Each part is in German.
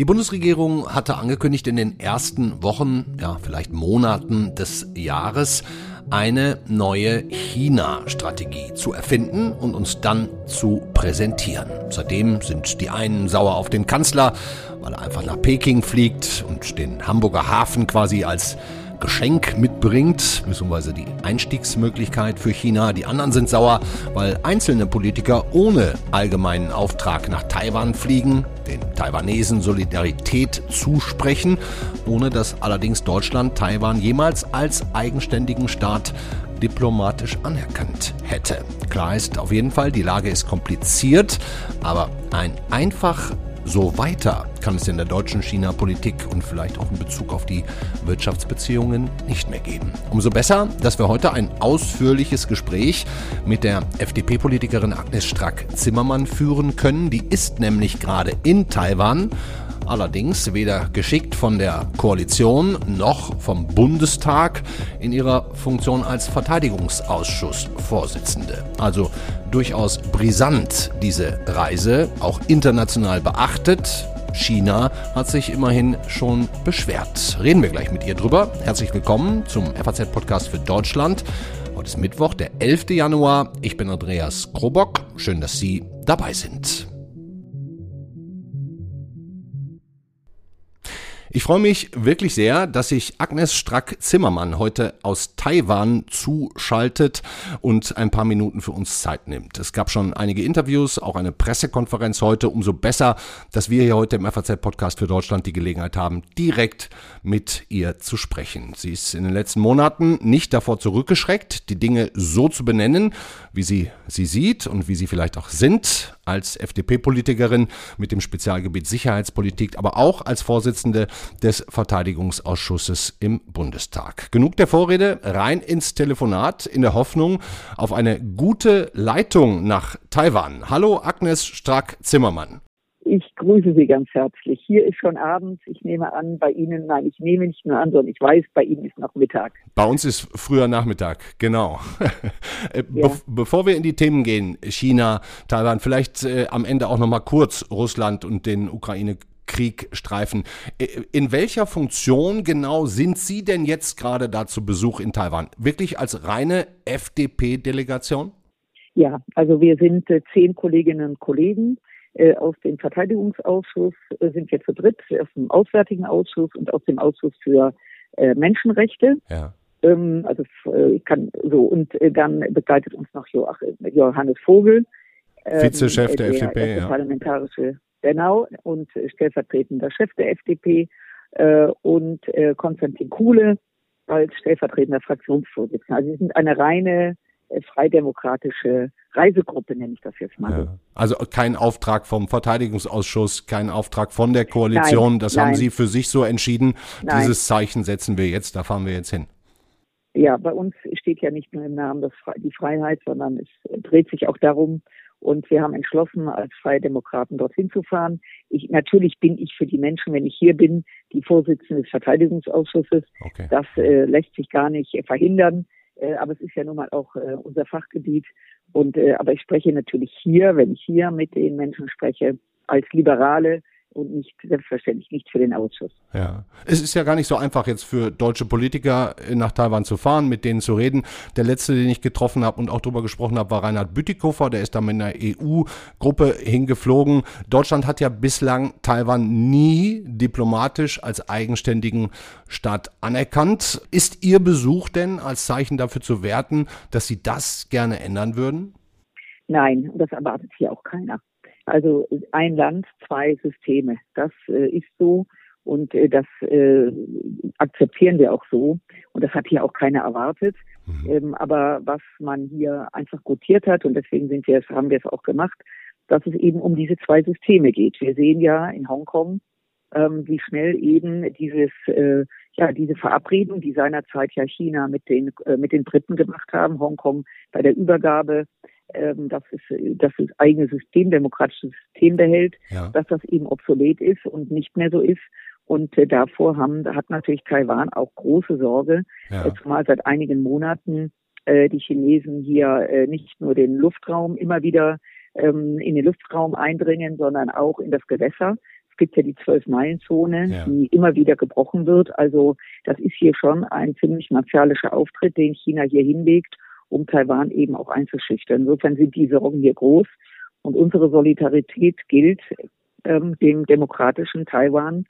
Die Bundesregierung hatte angekündigt, in den ersten Wochen, ja vielleicht Monaten des Jahres eine neue China-Strategie zu erfinden und uns dann zu präsentieren. Seitdem sind die einen sauer auf den Kanzler, weil er einfach nach Peking fliegt und den Hamburger Hafen quasi als Geschenk mitbringt, beziehungsweise die Einstiegsmöglichkeit für China. Die anderen sind sauer, weil einzelne Politiker ohne allgemeinen Auftrag nach Taiwan fliegen, den Taiwanesen Solidarität zusprechen, ohne dass allerdings Deutschland Taiwan jemals als eigenständigen Staat diplomatisch anerkannt hätte. Klar ist auf jeden Fall, die Lage ist kompliziert, aber ein einfach so weiter kann es in der deutschen China-Politik und vielleicht auch in Bezug auf die Wirtschaftsbeziehungen nicht mehr geben. Umso besser, dass wir heute ein ausführliches Gespräch mit der FDP-Politikerin Agnes Strack-Zimmermann führen können. Die ist nämlich gerade in Taiwan allerdings weder geschickt von der Koalition noch vom Bundestag in ihrer Funktion als Verteidigungsausschussvorsitzende. Also durchaus brisant diese Reise, auch international beachtet. China hat sich immerhin schon beschwert. Reden wir gleich mit ihr drüber. Herzlich willkommen zum FAZ-Podcast für Deutschland. Heute ist Mittwoch, der 11. Januar. Ich bin Andreas Krobock. Schön, dass Sie dabei sind. Ich freue mich wirklich sehr, dass sich Agnes Strack-Zimmermann heute aus Taiwan zuschaltet und ein paar Minuten für uns Zeit nimmt. Es gab schon einige Interviews, auch eine Pressekonferenz heute. Umso besser, dass wir hier heute im FAZ-Podcast für Deutschland die Gelegenheit haben, direkt mit ihr zu sprechen. Sie ist in den letzten Monaten nicht davor zurückgeschreckt, die Dinge so zu benennen, wie sie sie sieht und wie sie vielleicht auch sind als FDP-Politikerin mit dem Spezialgebiet Sicherheitspolitik, aber auch als Vorsitzende des Verteidigungsausschusses im Bundestag. Genug der Vorrede, rein ins Telefonat in der Hoffnung auf eine gute Leitung nach Taiwan. Hallo Agnes Strack-Zimmermann. Ich grüße Sie ganz herzlich. Hier ist schon Abend. Ich nehme an, bei Ihnen, nein, ich nehme nicht nur an, sondern ich weiß, bei Ihnen ist noch Mittag. Bei uns ist früher Nachmittag, genau. Äh, ja. Be bevor wir in die Themen gehen, China, Taiwan, vielleicht äh, am Ende auch noch mal kurz Russland und den Ukraine-Krieg streifen. Äh, in welcher Funktion genau sind Sie denn jetzt gerade da zu Besuch in Taiwan? Wirklich als reine FDP-Delegation? Ja, also wir sind äh, zehn Kolleginnen und Kollegen aus dem Verteidigungsausschuss äh, sind wir zu dritt, aus dem Auswärtigen Ausschuss und aus dem Ausschuss für äh, Menschenrechte. Ja. Ähm, also äh, ich kann so und äh, dann begleitet uns noch Joachim, Johannes Vogel, ähm, Vizechef der, der FDP, ja. parlamentarische genau und stellvertretender Chef der FDP äh, und äh, Konstantin Kuhle als stellvertretender Fraktionsvorsitzender. Also sie sind eine reine äh, freidemokratische Reisegruppe, nenne ich das jetzt mal. Ja. Also kein Auftrag vom Verteidigungsausschuss, kein Auftrag von der Koalition. Nein, das nein. haben Sie für sich so entschieden. Nein. Dieses Zeichen setzen wir jetzt, da fahren wir jetzt hin. Ja, bei uns steht ja nicht nur im Namen das, die Freiheit, sondern es dreht sich auch darum, und wir haben entschlossen, als Freie Demokraten dorthin zu fahren. Ich, natürlich bin ich für die Menschen, wenn ich hier bin, die Vorsitzende des Verteidigungsausschusses. Okay. Das äh, lässt sich gar nicht verhindern. Äh, aber es ist ja nun mal auch äh, unser Fachgebiet. Und äh, aber ich spreche natürlich hier, wenn ich hier mit den Menschen spreche, als Liberale und nicht selbstverständlich nicht für den Ausschuss. Ja, es ist ja gar nicht so einfach jetzt für deutsche Politiker nach Taiwan zu fahren, mit denen zu reden. Der letzte, den ich getroffen habe und auch darüber gesprochen habe, war Reinhard Bütikofer. Der ist da mit einer EU-Gruppe hingeflogen. Deutschland hat ja bislang Taiwan nie diplomatisch als eigenständigen Staat anerkannt. Ist Ihr Besuch denn als Zeichen dafür zu werten, dass Sie das gerne ändern würden? Nein, das erwartet hier auch keiner. Also ein Land, zwei Systeme. Das äh, ist so und äh, das äh, akzeptieren wir auch so. Und das hat hier auch keiner erwartet. Mhm. Ähm, aber was man hier einfach gutiert hat, und deswegen sind wir, haben wir es auch gemacht, dass es eben um diese zwei Systeme geht. Wir sehen ja in Hongkong, ähm, wie schnell eben dieses, äh, ja, diese Verabredung, die seinerzeit ja China mit den, äh, mit den Briten gemacht haben, Hongkong bei der Übergabe ähm, dass, es, dass das eigene System, demokratisches System behält, ja. dass das eben obsolet ist und nicht mehr so ist. Und äh, davor haben, hat natürlich Taiwan auch große Sorge, ja. äh, zumal seit einigen Monaten äh, die Chinesen hier äh, nicht nur den Luftraum immer wieder ähm, in den Luftraum eindringen, sondern auch in das Gewässer. Es gibt ja die Zwölf-Meilen-Zone, ja. die immer wieder gebrochen wird. Also das ist hier schon ein ziemlich martialischer Auftritt, den China hier hinlegt, um Taiwan eben auch einzuschüchtern. Insofern sind die Sorgen hier groß. Und unsere Solidarität gilt ähm, dem demokratischen Taiwan.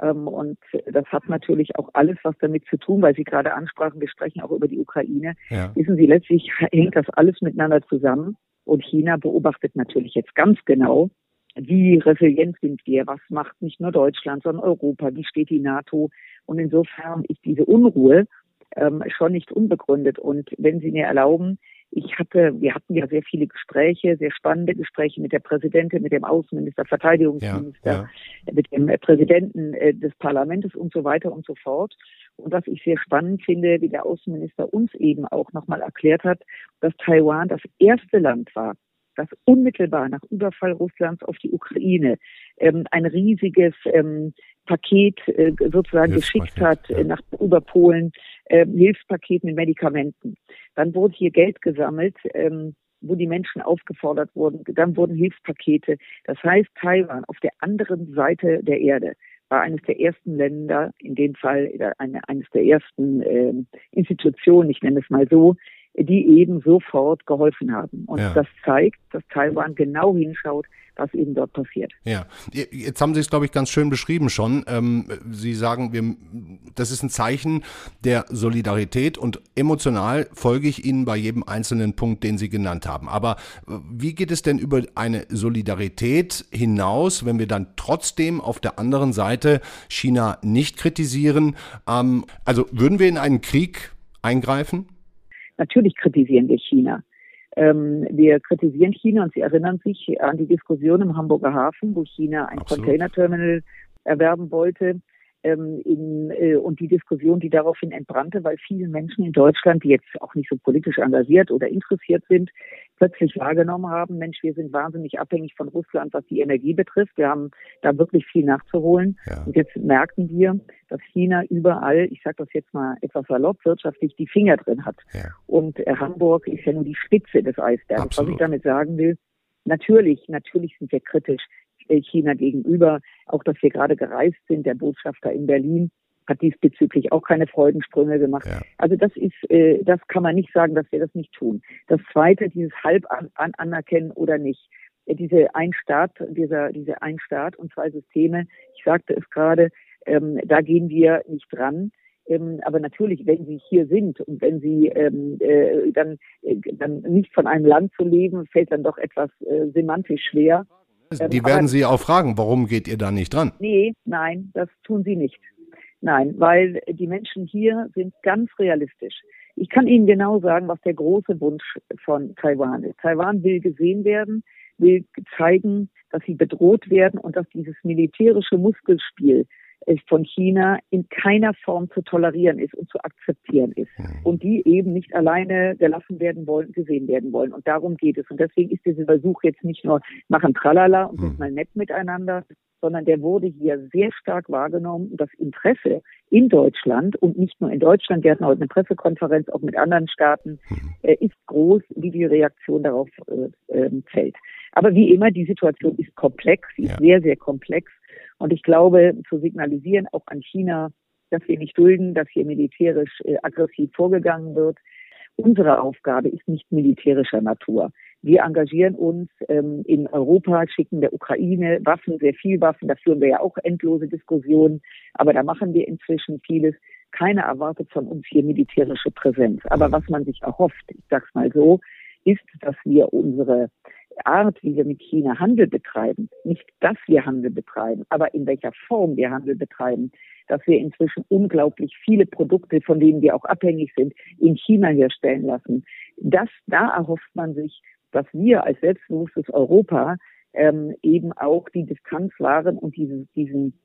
Ähm, und das hat natürlich auch alles was damit zu tun, weil Sie gerade ansprachen, wir sprechen auch über die Ukraine. Ja. Wissen Sie, letztlich hängt das alles miteinander zusammen. Und China beobachtet natürlich jetzt ganz genau, wie resilient sind wir, was macht nicht nur Deutschland, sondern Europa, wie steht die NATO. Und insofern ist diese Unruhe ähm, schon nicht unbegründet. Und wenn Sie mir erlauben, ich hatte, wir hatten ja sehr viele Gespräche, sehr spannende Gespräche mit der Präsidentin, mit dem Außenminister, Verteidigungsminister, ja, ja. mit dem Präsidenten äh, des Parlaments und so weiter und so fort. Und was ich sehr spannend finde, wie der Außenminister uns eben auch nochmal erklärt hat, dass Taiwan das erste Land war, das unmittelbar nach Überfall Russlands auf die Ukraine ähm, ein riesiges ähm, Paket äh, sozusagen geschickt hat ja. nach über Polen, äh, Hilfspaket mit Medikamenten. Dann wurde hier Geld gesammelt, ähm, wo die Menschen aufgefordert wurden. Dann wurden Hilfspakete. Das heißt, Taiwan auf der anderen Seite der Erde war eines der ersten Länder, in dem Fall eine, eines der ersten äh, Institutionen, ich nenne es mal so, die eben sofort geholfen haben. Und ja. das zeigt, dass Taiwan genau hinschaut, was eben dort passiert. Ja, jetzt haben Sie es, glaube ich, ganz schön beschrieben schon. Ähm, Sie sagen, wir, das ist ein Zeichen der Solidarität und emotional folge ich Ihnen bei jedem einzelnen Punkt, den Sie genannt haben. Aber äh, wie geht es denn über eine Solidarität hinaus, wenn wir dann trotzdem auf der anderen Seite China nicht kritisieren? Ähm, also würden wir in einen Krieg eingreifen? Natürlich kritisieren wir China. Ähm, wir kritisieren China und Sie erinnern sich an die Diskussion im Hamburger Hafen, wo China ein Containerterminal erwerben wollte ähm, in, äh, und die Diskussion, die daraufhin entbrannte, weil viele Menschen in Deutschland, die jetzt auch nicht so politisch engagiert oder interessiert sind, plötzlich wahrgenommen haben, Mensch, wir sind wahnsinnig abhängig von Russland, was die Energie betrifft. Wir haben da wirklich viel nachzuholen. Ja. Und jetzt merken wir, dass China überall, ich sage das jetzt mal etwas salopp, wirtschaftlich die Finger drin hat. Ja. Und äh, Hamburg ist ja nur die Spitze des Eisbergs. Was ich damit sagen will, natürlich, natürlich sind wir kritisch. Äh, China gegenüber. Auch, dass wir gerade gereist sind, der Botschafter in Berlin hat diesbezüglich auch keine Freudensprünge gemacht. Ja. Also das ist, äh, das kann man nicht sagen, dass wir das nicht tun. Das zweite, dieses halb an, an anerkennen oder nicht. Äh, diese ein Staat, dieser, diese ein Staat und zwei Systeme, ich sagte es gerade, ähm, da gehen wir nicht dran. Ähm, aber natürlich, wenn Sie hier sind und wenn Sie ähm, äh, dann, äh, dann nicht von einem Land zu leben, fällt dann doch etwas äh, semantisch schwer. Ähm, die werden Sie auch fragen, warum geht ihr da nicht dran? Nee, nein, das tun sie nicht. Nein, weil die Menschen hier sind ganz realistisch. Ich kann Ihnen genau sagen, was der große Wunsch von Taiwan ist. Taiwan will gesehen werden, will zeigen, dass sie bedroht werden und dass dieses militärische Muskelspiel von China in keiner Form zu tolerieren ist und zu akzeptieren ist. Mhm. Und die eben nicht alleine gelassen werden wollen, gesehen werden wollen. Und darum geht es. Und deswegen ist dieser Versuch jetzt nicht nur machen Tralala und sind mhm. mal nett miteinander, sondern der wurde hier sehr stark wahrgenommen. Und das Interesse in Deutschland und nicht nur in Deutschland, wir hatten heute eine Pressekonferenz auch mit anderen Staaten, mhm. äh, ist groß, wie die Reaktion darauf äh, äh, fällt. Aber wie immer, die Situation ist komplex, sie ist sehr, sehr komplex. Und ich glaube, zu signalisieren auch an China, dass wir nicht dulden, dass hier militärisch äh, aggressiv vorgegangen wird. Unsere Aufgabe ist nicht militärischer Natur. Wir engagieren uns ähm, in Europa, schicken der Ukraine Waffen, sehr viel Waffen. Da führen wir ja auch endlose Diskussionen. Aber da machen wir inzwischen vieles. Keiner erwartet von uns hier militärische Präsenz. Aber was man sich erhofft, ich sag's mal so, ist, dass wir unsere Art, wie wir mit China Handel betreiben, nicht, dass wir Handel betreiben, aber in welcher Form wir Handel betreiben, dass wir inzwischen unglaublich viele Produkte, von denen wir auch abhängig sind, in China herstellen lassen. Das, da erhofft man sich, dass wir als selbstbewusstes Europa ähm, eben auch die Distanz wahren und diese, diesen,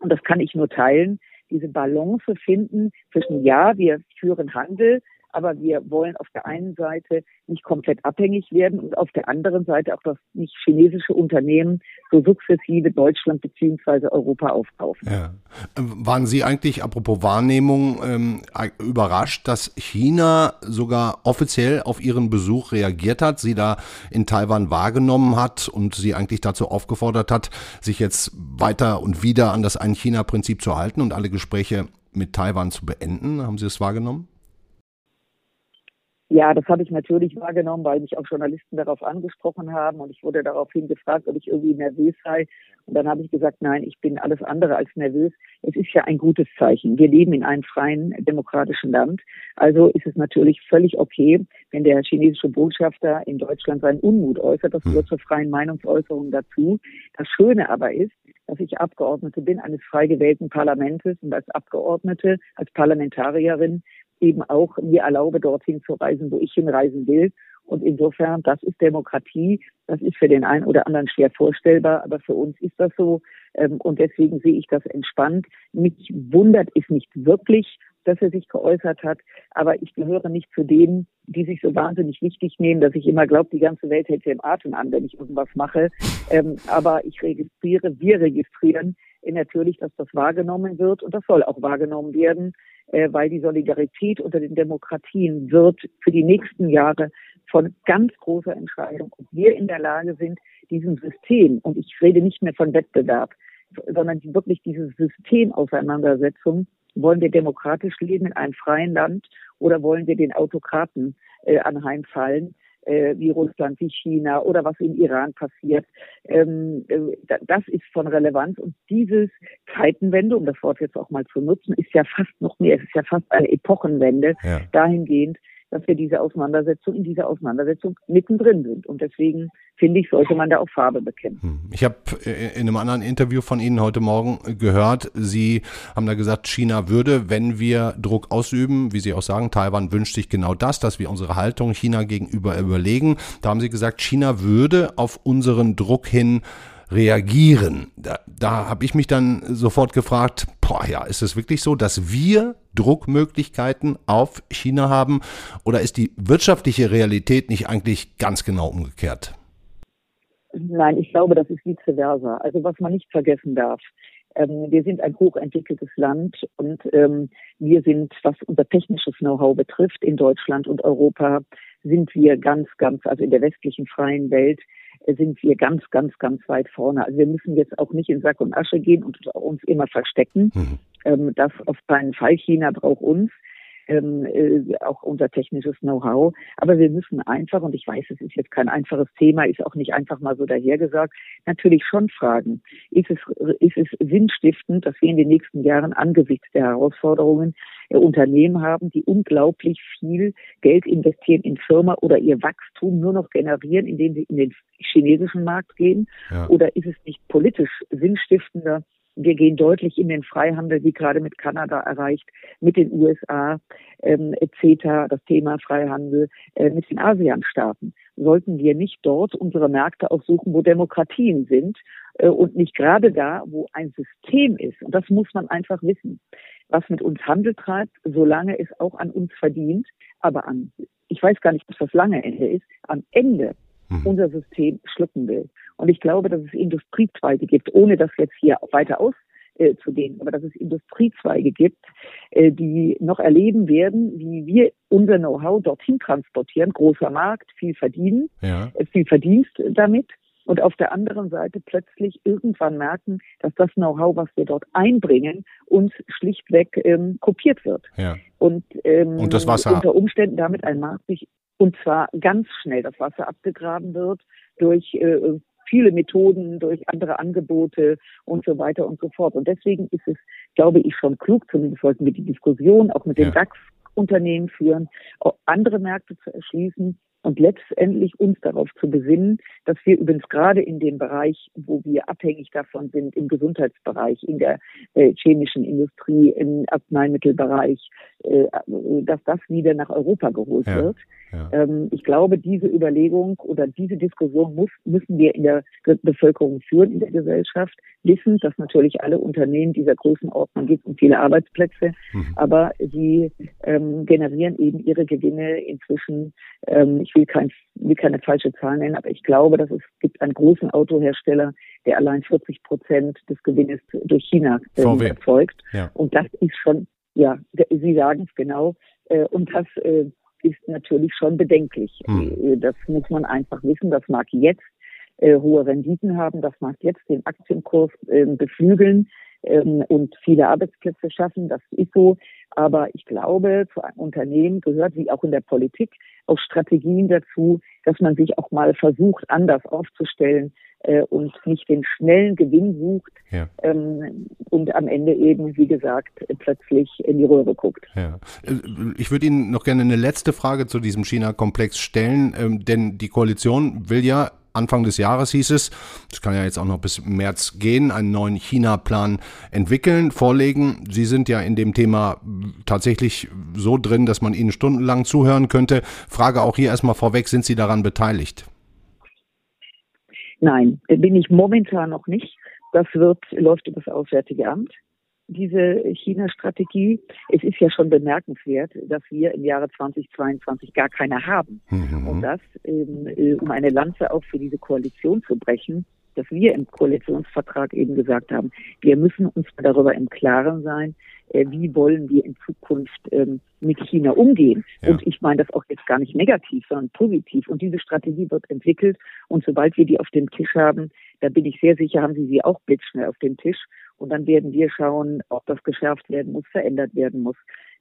und das kann ich nur teilen, diese Balance finden zwischen, ja, wir führen Handel, aber wir wollen auf der einen Seite nicht komplett abhängig werden und auf der anderen Seite auch, dass nicht chinesische Unternehmen so sukzessive Deutschland beziehungsweise Europa aufkaufen. Ja. Waren Sie eigentlich, apropos Wahrnehmung, ähm, überrascht, dass China sogar offiziell auf Ihren Besuch reagiert hat, Sie da in Taiwan wahrgenommen hat und Sie eigentlich dazu aufgefordert hat, sich jetzt weiter und wieder an das Ein-China-Prinzip zu halten und alle Gespräche mit Taiwan zu beenden? Haben Sie es wahrgenommen? Ja, das habe ich natürlich wahrgenommen, weil mich auch Journalisten darauf angesprochen haben und ich wurde daraufhin gefragt, ob ich irgendwie nervös sei. Und dann habe ich gesagt, nein, ich bin alles andere als nervös. Es ist ja ein gutes Zeichen. Wir leben in einem freien, demokratischen Land. Also ist es natürlich völlig okay, wenn der chinesische Botschafter in Deutschland seinen Unmut äußert. Das gehört zur freien Meinungsäußerung dazu. Das Schöne aber ist, dass ich Abgeordnete bin eines frei gewählten Parlaments und als Abgeordnete, als Parlamentarierin eben auch mir erlaube, dorthin zu reisen, wo ich hinreisen will. Und insofern, das ist Demokratie. Das ist für den einen oder anderen schwer vorstellbar, aber für uns ist das so. Ähm, und deswegen sehe ich das entspannt. Mich wundert es nicht wirklich, dass er sich geäußert hat, aber ich gehöre nicht zu denen, die sich so wahnsinnig wichtig nehmen, dass ich immer glaube, die ganze Welt hält im Atem an, wenn ich irgendwas mache. Ähm, aber ich registriere, wir registrieren natürlich, dass das wahrgenommen wird und das soll auch wahrgenommen werden äh, weil die Solidarität unter den Demokratien wird für die nächsten Jahre von ganz großer Entscheidung, ob wir in der Lage sind, diesem System, und ich rede nicht mehr von Wettbewerb, sondern wirklich diese Systemauseinandersetzung, wollen wir demokratisch leben in einem freien Land oder wollen wir den Autokraten äh, anheimfallen? Äh, wie Russland, wie China oder was im Iran passiert. Ähm, äh, das ist von Relevanz. Und dieses Zeitenwende, um das Wort jetzt auch mal zu nutzen, ist ja fast noch mehr, es ist ja fast eine Epochenwende ja. dahingehend, dass wir diese Auseinandersetzung, in dieser Auseinandersetzung mittendrin sind. Und deswegen finde ich, sollte man da auch Farbe bekennen. Hm. Ich habe äh, in einem anderen Interview von Ihnen heute Morgen gehört, Sie haben da gesagt, China würde, wenn wir Druck ausüben, wie Sie auch sagen, Taiwan wünscht sich genau das, dass wir unsere Haltung China gegenüber überlegen. Da haben Sie gesagt, China würde auf unseren Druck hin reagieren. Da, da habe ich mich dann sofort gefragt, boah, ja, ist es wirklich so, dass wir Druckmöglichkeiten auf China haben oder ist die wirtschaftliche Realität nicht eigentlich ganz genau umgekehrt? Nein, ich glaube, das ist vice versa. Also was man nicht vergessen darf, ähm, wir sind ein hochentwickeltes Land und ähm, wir sind, was unser technisches Know-how betrifft, in Deutschland und Europa, sind wir ganz, ganz, also in der westlichen freien Welt, sind wir ganz, ganz, ganz weit vorne. Also wir müssen jetzt auch nicht in Sack und Asche gehen und uns immer verstecken. Mhm. Ähm, das auf keinen Fall. China braucht uns ähm, äh, auch unser technisches Know-how. Aber wir müssen einfach, und ich weiß, es ist jetzt kein einfaches Thema, ist auch nicht einfach mal so dahergesagt, natürlich schon fragen, ist es, ist es sinnstiftend, dass wir in den nächsten Jahren angesichts der Herausforderungen äh, Unternehmen haben, die unglaublich viel Geld investieren in Firma oder ihr Wachstum nur noch generieren, indem sie in den chinesischen Markt gehen? Ja. Oder ist es nicht politisch sinnstiftender, wir gehen deutlich in den Freihandel, wie gerade mit Kanada erreicht, mit den USA, ähm, CETA, das Thema Freihandel, äh, mit den ASEAN-Staaten. Sollten wir nicht dort unsere Märkte auch suchen, wo Demokratien sind äh, und nicht gerade da, wo ein System ist. Und das muss man einfach wissen. Was mit uns Handel treibt, solange es auch an uns verdient, aber an, ich weiß gar nicht, was das lange Ende ist, am Ende mhm. unser System schlucken will. Und ich glaube, dass es Industriezweige gibt, ohne das jetzt hier weiter auszudehnen, aber dass es Industriezweige gibt, äh, die noch erleben werden, wie wir unser Know-how dorthin transportieren. Großer Markt, viel verdienen, ja. Äh, viel Verdienst damit. Und auf der anderen Seite plötzlich irgendwann merken, dass das Know-how, was wir dort einbringen, uns schlichtweg ähm, kopiert wird. Ja. Und, ähm, und das Wasser unter Umständen damit ein Markt sich und zwar ganz schnell das Wasser abgegraben wird durch äh, viele Methoden, durch andere Angebote und so weiter und so fort. Und deswegen ist es, glaube ich, schon klug, zumindest sollten wir die Diskussion auch mit den ja. DAX-Unternehmen führen, auch andere Märkte zu erschließen und letztendlich uns darauf zu besinnen, dass wir übrigens gerade in dem Bereich, wo wir abhängig davon sind, im Gesundheitsbereich, in der äh, chemischen Industrie, im Arzneimittelbereich, äh, dass das wieder nach Europa geholt ja. wird Ja. Ähm, ich glaube, diese Überlegung oder diese Diskussion muss, müssen wir in der Bevölkerung führen, in der Gesellschaft, wissen, dass natürlich alle Unternehmen dieser Größenordnung gibt und viele Arbeitsplätze, mhm. aber sie ähm, generieren eben ihre Gewinne inzwischen. Ähm, ich will, kein, will keine falsche Zahl nennen, aber ich glaube, dass es gibt einen großen Autohersteller, der allein 40 Prozent des Gewinnes durch China äh, erzeugt. Ja. Und das ist schon, ja, Sie sagen es genau, äh, und das äh, ist natürlich schon bedenklich. Hm. Äh, das muss man einfach wissen. Das mag jetzt äh, hohe Renditen haben, das mag jetzt den Aktienkurs äh, beflügeln ähm, und viele Arbeitsplätze schaffen. Das ist so. Aber ich glaube, zu einem Unternehmen gehört, wie auch in der Politik, auch Strategien dazu, dass man sich auch mal versucht, anders aufzustellen äh, und nicht den schnellen Gewinn sucht ja. ähm, und am Ende eben, wie gesagt, plötzlich in die Röhre guckt. Ja. Äh, ich würde Ihnen noch gerne eine letzte Frage zu diesem China-Komplex stellen, ähm, denn die Koalition will ja Anfang des Jahres hieß es, das kann ja jetzt auch noch bis März gehen, einen neuen China-Plan entwickeln, vorlegen. Sie sind ja in dem Thema tatsächlich so drin, dass man Ihnen stundenlang zuhören könnte. Frage auch hier erstmal vorweg, sind Sie daran beteiligt? Nein, bin ich momentan noch nicht. Das wird, läuft über das Auswärtige Amt diese China-Strategie. Es ist ja schon bemerkenswert, dass wir im Jahre 2022 gar keine haben. Mhm. Und das, ähm, äh, um eine Lanze auch für diese Koalition zu brechen, dass wir im Koalitionsvertrag eben gesagt haben, wir müssen uns darüber im Klaren sein, wie wollen wir in Zukunft ähm, mit China umgehen. Ja. Und ich meine das auch jetzt gar nicht negativ, sondern positiv. Und diese Strategie wird entwickelt. Und sobald wir die auf dem Tisch haben, da bin ich sehr sicher, haben Sie sie auch blitzschnell auf dem Tisch. Und dann werden wir schauen, ob das geschärft werden muss, verändert werden muss.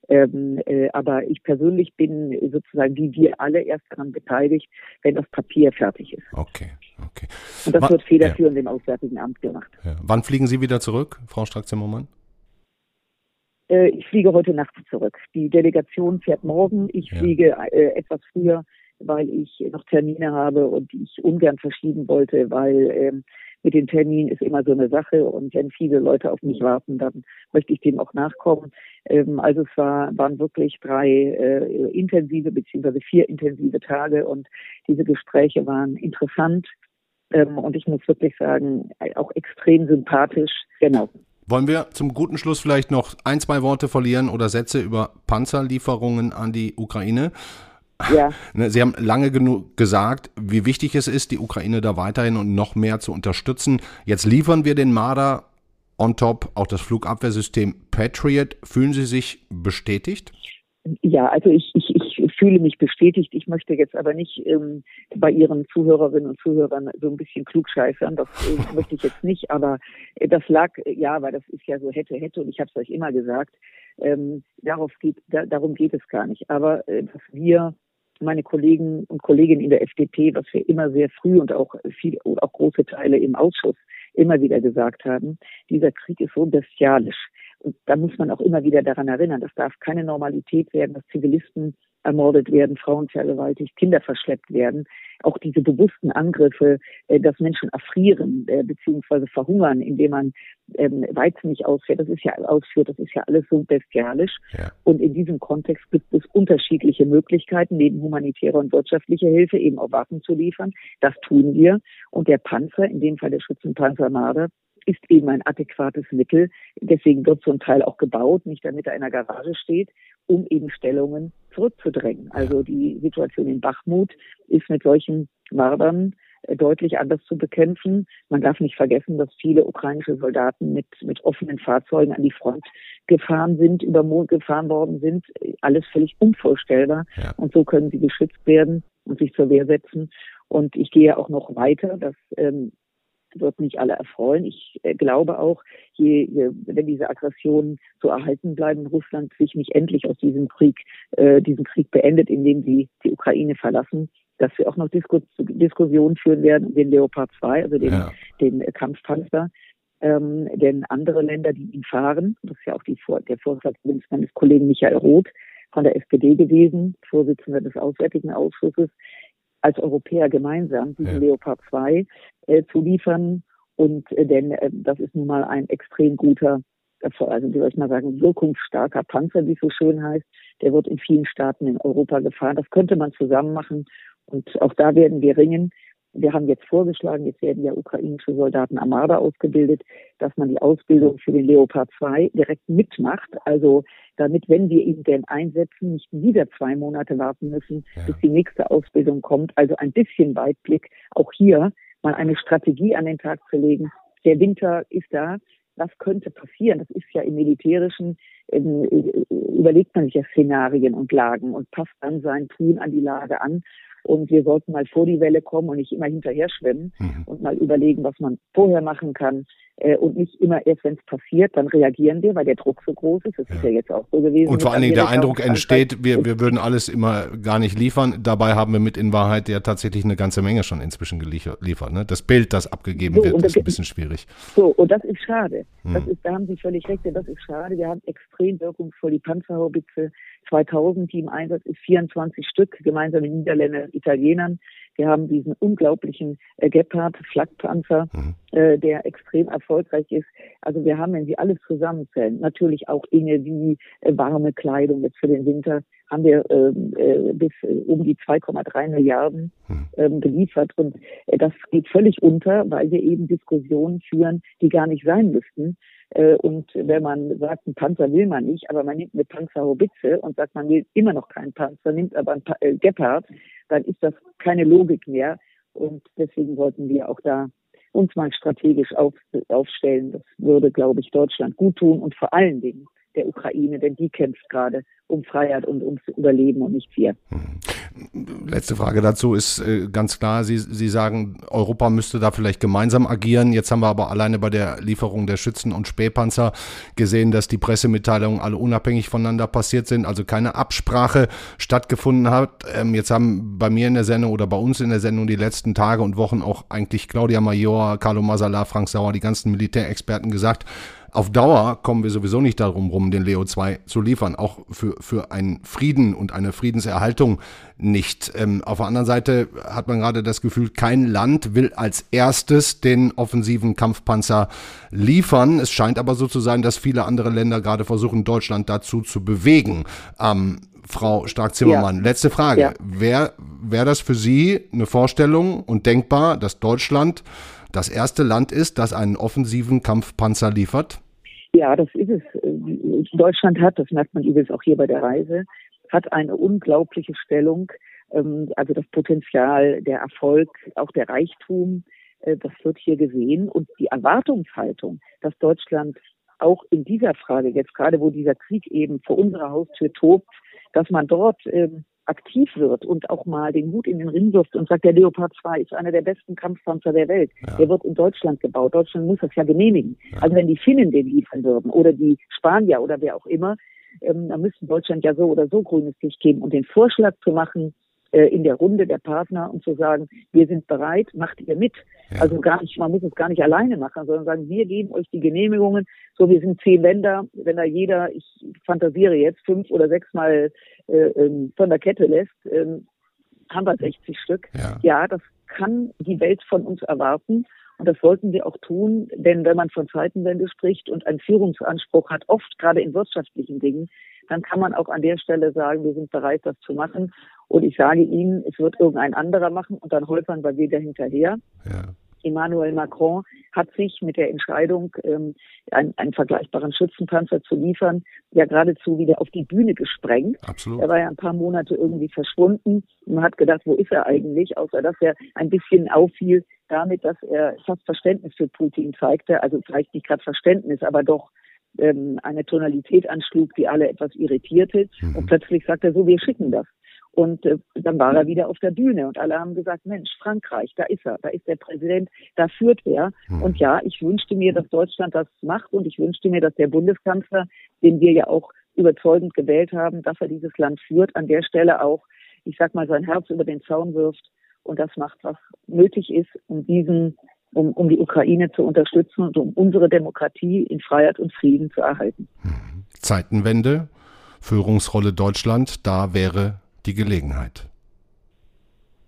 Ähm, äh, aber ich persönlich bin sozusagen wie wir alle erst daran beteiligt, wenn das Papier fertig ist. Okay, okay. Und das Wann, wird federführend ja. im Auswärtigen Amt gemacht. Ja. Wann fliegen Sie wieder zurück, Frau Strack-Zimmermann? Äh, ich fliege heute Nacht zurück. Die Delegation fährt morgen. Ich ja. fliege äh, etwas früher, weil ich noch Termine habe und ich ungern verschieben wollte, weil ähm, mit den Terminen ist immer so eine Sache und wenn viele Leute auf mich warten, dann möchte ich dem auch nachkommen. Ähm, also es war, waren wirklich drei äh, intensive beziehungsweise vier intensive Tage und diese Gespräche waren interessant ähm, und ich muss wirklich sagen, auch extrem sympathisch. Genau. Wollen wir zum guten Schluss vielleicht noch ein, zwei Worte verlieren oder Sätze über Panzerlieferungen an die Ukraine? Ja. Ne, Sie haben lange genug gesagt, wie wichtig es ist, die Ukraine da weiterhin und noch mehr zu unterstützen. Jetzt liefern wir den Marder on top auch das Flugabwehrsystem Patriot. Fühlen Sie sich bestätigt? Ja, also ich, ich, ich fühle mich bestätigt. Ich möchte jetzt aber nicht ähm, bei Ihren Zuhörerinnen und Zuhörern so ein bisschen klugscheißern. Das äh, möchte ich jetzt nicht. Aber äh, das lag, ja, weil das ist ja so hätte, hätte. Und ich habe es euch immer gesagt. Ähm, darauf geht, da, darum geht es gar nicht. Aber äh, dass wir meine Kollegen und Kolleginnen in der FDP, was wir immer sehr früh und auch viel, auch große Teile im Ausschuss immer wieder gesagt haben, dieser Krieg ist so bestialisch. Und da muss man auch immer wieder daran erinnern, das darf keine Normalität werden, dass Zivilisten ermordet werden, Frauen vergewaltigt, Kinder verschleppt werden. Auch diese bewussten Angriffe, äh, dass Menschen erfrieren äh, bzw. verhungern, indem man ähm, Weizen nicht ausführt, das ist ja ausführt, das ist ja alles so bestialisch. Ja. Und in diesem Kontext gibt es unterschiedliche Möglichkeiten, neben humanitärer und wirtschaftlicher Hilfe eben auch Waffen zu liefern. Das tun wir. Und der Panzer, in dem Fall der Schützenpanzer Marder, ist eben ein adäquates Mittel. Deswegen wird so ein Teil auch gebaut, nicht damit er in der Garage steht, um eben Stellungen zurückzudrängen. Also die Situation in Bachmut ist mit solchen Mardern äh, deutlich anders zu bekämpfen. Man darf nicht vergessen, dass viele ukrainische Soldaten mit, mit offenen Fahrzeugen an die Front gefahren sind, über Mond gefahren worden sind. Alles völlig unvorstellbar. Ja. Und so können sie geschützt werden und sich zur Wehr setzen. Und ich gehe auch noch weiter, dass ähm, wird nicht alle erfreuen. Ich äh, glaube auch, je, je, wenn diese Aggressionen so erhalten bleiben, Russland sich nicht endlich aus diesem Krieg, äh, diesen Krieg beendet, indem sie die Ukraine verlassen, dass wir auch noch Disku Diskussionen führen werden um den Leopard 2, also den, ja. den Kampfpanzer. Ähm, denn andere Länder, die ihn fahren, das ist ja auch die, der Vorschlag meines Kollegen Michael Roth von der SPD gewesen, Vorsitzender des Auswärtigen Ausschusses, als Europäer gemeinsam diesen ja. Leopard 2 äh, zu liefern. Und äh, denn äh, das ist nun mal ein extrem guter, also wie soll ich mal sagen, wirkungsstarker Panzer, wie es so schön heißt, Der wird in vielen Staaten in Europa gefahren. Das könnte man zusammen machen. Und auch da werden wir ringen. Wir haben jetzt vorgeschlagen, jetzt werden ja ukrainische Soldaten Armada ausgebildet, dass man die Ausbildung für den Leopard 2 direkt mitmacht. Also damit, wenn wir ihn denn einsetzen, nicht wieder zwei Monate warten müssen, ja. bis die nächste Ausbildung kommt. Also ein bisschen Weitblick, auch hier mal eine Strategie an den Tag zu legen. Der Winter ist da. Was könnte passieren? Das ist ja im Militärischen, ähm, überlegt man sich ja Szenarien und Lagen und passt dann sein Tun an die Lage an. Und wir sollten mal vor die Welle kommen und nicht immer hinterher schwimmen mhm. und mal überlegen, was man vorher machen kann, äh, und nicht immer erst, wenn es passiert, dann reagieren wir, weil der Druck so groß ist. Das ja. ist ja jetzt auch so gewesen. Und vor allen Dingen der Eindruck entsteht, wir, wir würden alles immer gar nicht liefern. Dabei haben wir mit in Wahrheit ja tatsächlich eine ganze Menge schon inzwischen geliefert. Ne? Das Bild, das abgegeben so, wird, ist ein bisschen schwierig. So, und das ist schade. Hm. Das ist, da haben Sie völlig recht, das ist schade. Wir haben extrem wirkungsvoll die Panzerhaubitze 2000, die im Einsatz ist, 24 Stück, gemeinsam mit Niederländern, Italienern. Wir haben diesen unglaublichen äh, Gepard Flakpanzer, mhm. äh, der extrem erfolgreich ist. Also wir haben, wenn Sie alles zusammenzählen, natürlich auch Dinge wie äh, warme Kleidung jetzt für den Winter, haben wir ähm, äh, bis äh, um die 2,3 Milliarden mhm. ähm, geliefert. Und äh, das geht völlig unter, weil wir eben Diskussionen führen, die gar nicht sein müssten. Äh, und wenn man sagt, ein Panzer will man nicht, aber man nimmt eine Panzerhaubitze und sagt, man will immer noch keinen Panzer, nimmt aber ein äh, Gepard, dann ist das keine Logik mehr. Und deswegen wollten wir auch da uns mal strategisch auf, aufstellen. Das würde, glaube ich, Deutschland gut tun und vor allen Dingen der Ukraine, denn die kämpft gerade um Freiheit und ums Überleben und nicht wir. Hm. Letzte Frage dazu ist äh, ganz klar, Sie, Sie sagen, Europa müsste da vielleicht gemeinsam agieren. Jetzt haben wir aber alleine bei der Lieferung der Schützen und Spähpanzer gesehen, dass die Pressemitteilungen alle unabhängig voneinander passiert sind, also keine Absprache stattgefunden hat. Ähm, jetzt haben bei mir in der Sendung oder bei uns in der Sendung die letzten Tage und Wochen auch eigentlich Claudia Major, Carlo Masala, Frank Sauer, die ganzen Militärexperten gesagt, auf Dauer kommen wir sowieso nicht darum rum, den Leo 2 zu liefern, auch für, für einen Frieden und eine Friedenserhaltung nicht. Ähm, auf der anderen Seite hat man gerade das Gefühl, kein Land will als erstes den offensiven Kampfpanzer liefern. Es scheint aber so zu sein, dass viele andere Länder gerade versuchen, Deutschland dazu zu bewegen. Ähm, Frau Stark-Zimmermann, ja. letzte Frage. Ja. Wäre wär das für Sie eine Vorstellung und denkbar, dass Deutschland das erste Land ist, das einen offensiven Kampfpanzer liefert? Ja, das ist es. Deutschland hat, das merkt man übrigens auch hier bei der Reise, hat eine unglaubliche Stellung. Ähm, also das Potenzial, der Erfolg, auch der Reichtum, äh, das wird hier gesehen. Und die Erwartungshaltung, dass Deutschland auch in dieser Frage, jetzt gerade wo dieser Krieg eben vor unserer Haustür tobt, dass man dort ähm, aktiv wird und auch mal den Hut in den Ring wirft und sagt, der Leopard 2 ist einer der besten Kampfpanzer der Welt. Ja. Der wird in Deutschland gebaut. Deutschland muss das ja genehmigen. Ja. Also wenn die Finnen den liefern würden oder die Spanier oder wer auch immer, ähm, dann müsste Deutschland ja so oder so grünes Licht geben und den Vorschlag zu machen, in der Runde der Partner und zu sagen, wir sind bereit, macht ihr mit. Ja. Also gar nicht, man muss es gar nicht alleine machen, sondern sagen, wir geben euch die Genehmigungen. So, wir sind zehn Länder. Wenn da jeder, ich fantasiere jetzt, fünf oder sechs Mal äh, ähm, von der Kette lässt, ähm, haben wir 60 Stück. Ja. ja, das kann die Welt von uns erwarten. Und das sollten wir auch tun, denn wenn man von Zeitenwende spricht und einen Führungsanspruch hat, oft gerade in wirtschaftlichen Dingen, dann kann man auch an der Stelle sagen, wir sind bereit, das zu machen. Und ich sage Ihnen, es wird irgendein anderer machen und dann holpern wir wieder hinterher. Ja. Emmanuel Macron hat sich mit der Entscheidung, ähm, einen, einen vergleichbaren Schützenpanzer zu liefern, ja geradezu wieder auf die Bühne gesprengt. Absolut. Er war ja ein paar Monate irgendwie verschwunden. Man hat gedacht, wo ist er eigentlich? Außer dass er ein bisschen auffiel damit, dass er fast Verständnis für Putin zeigte. Also vielleicht nicht gerade Verständnis, aber doch ähm, eine Tonalität anschlug, die alle etwas irritierte. Mhm. Und plötzlich sagt er so, wir schicken das. Und äh, dann war er wieder auf der Bühne und alle haben gesagt, Mensch, Frankreich, da ist er, da ist der Präsident, da führt er. Mhm. Und ja, ich wünschte mir, dass Deutschland das macht und ich wünschte mir, dass der Bundeskanzler, den wir ja auch überzeugend gewählt haben, dass er dieses Land führt, an der Stelle auch, ich sag mal, sein Herz über den Zaun wirft und das macht, was nötig ist, um diesen um, um die Ukraine zu unterstützen und um unsere Demokratie in Freiheit und Frieden zu erhalten. Mhm. Zeitenwende, Führungsrolle Deutschland, da wäre die Gelegenheit.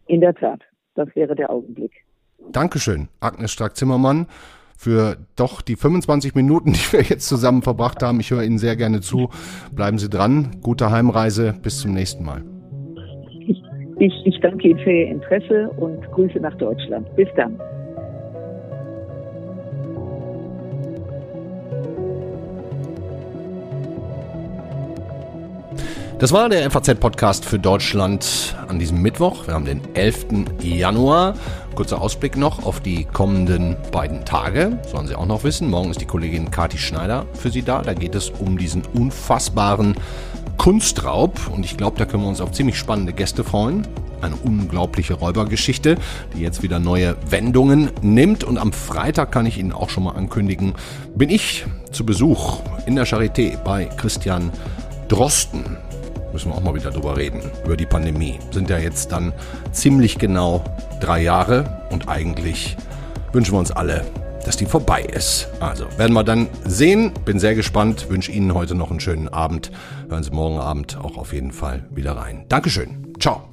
In der Tat, das wäre der Augenblick. Dankeschön, Agnes Stark-Zimmermann für doch die 25 Minuten, die wir jetzt zusammen verbracht haben. Ich höre Ihnen sehr gerne zu. Bleiben Sie dran. Gute Heimreise. Bis zum nächsten Mal. Ich, ich danke Ihnen für Ihr Interesse und Grüße nach Deutschland. Bis dann. Das war der FAZ-Podcast für Deutschland an diesem Mittwoch. Wir haben den 11. Januar. Kurzer Ausblick noch auf die kommenden beiden Tage. Sollen Sie auch noch wissen. Morgen ist die Kollegin Kati Schneider für Sie da. Da geht es um diesen unfassbaren Kunstraub. Und ich glaube, da können wir uns auf ziemlich spannende Gäste freuen. Eine unglaubliche Räubergeschichte, die jetzt wieder neue Wendungen nimmt. Und am Freitag kann ich Ihnen auch schon mal ankündigen, bin ich zu Besuch in der Charité bei Christian Drosten müssen wir auch mal wieder drüber reden, über die Pandemie. Sind ja jetzt dann ziemlich genau drei Jahre und eigentlich wünschen wir uns alle, dass die vorbei ist. Also werden wir dann sehen. Bin sehr gespannt. Wünsche Ihnen heute noch einen schönen Abend. Hören Sie morgen Abend auch auf jeden Fall wieder rein. Dankeschön. Ciao.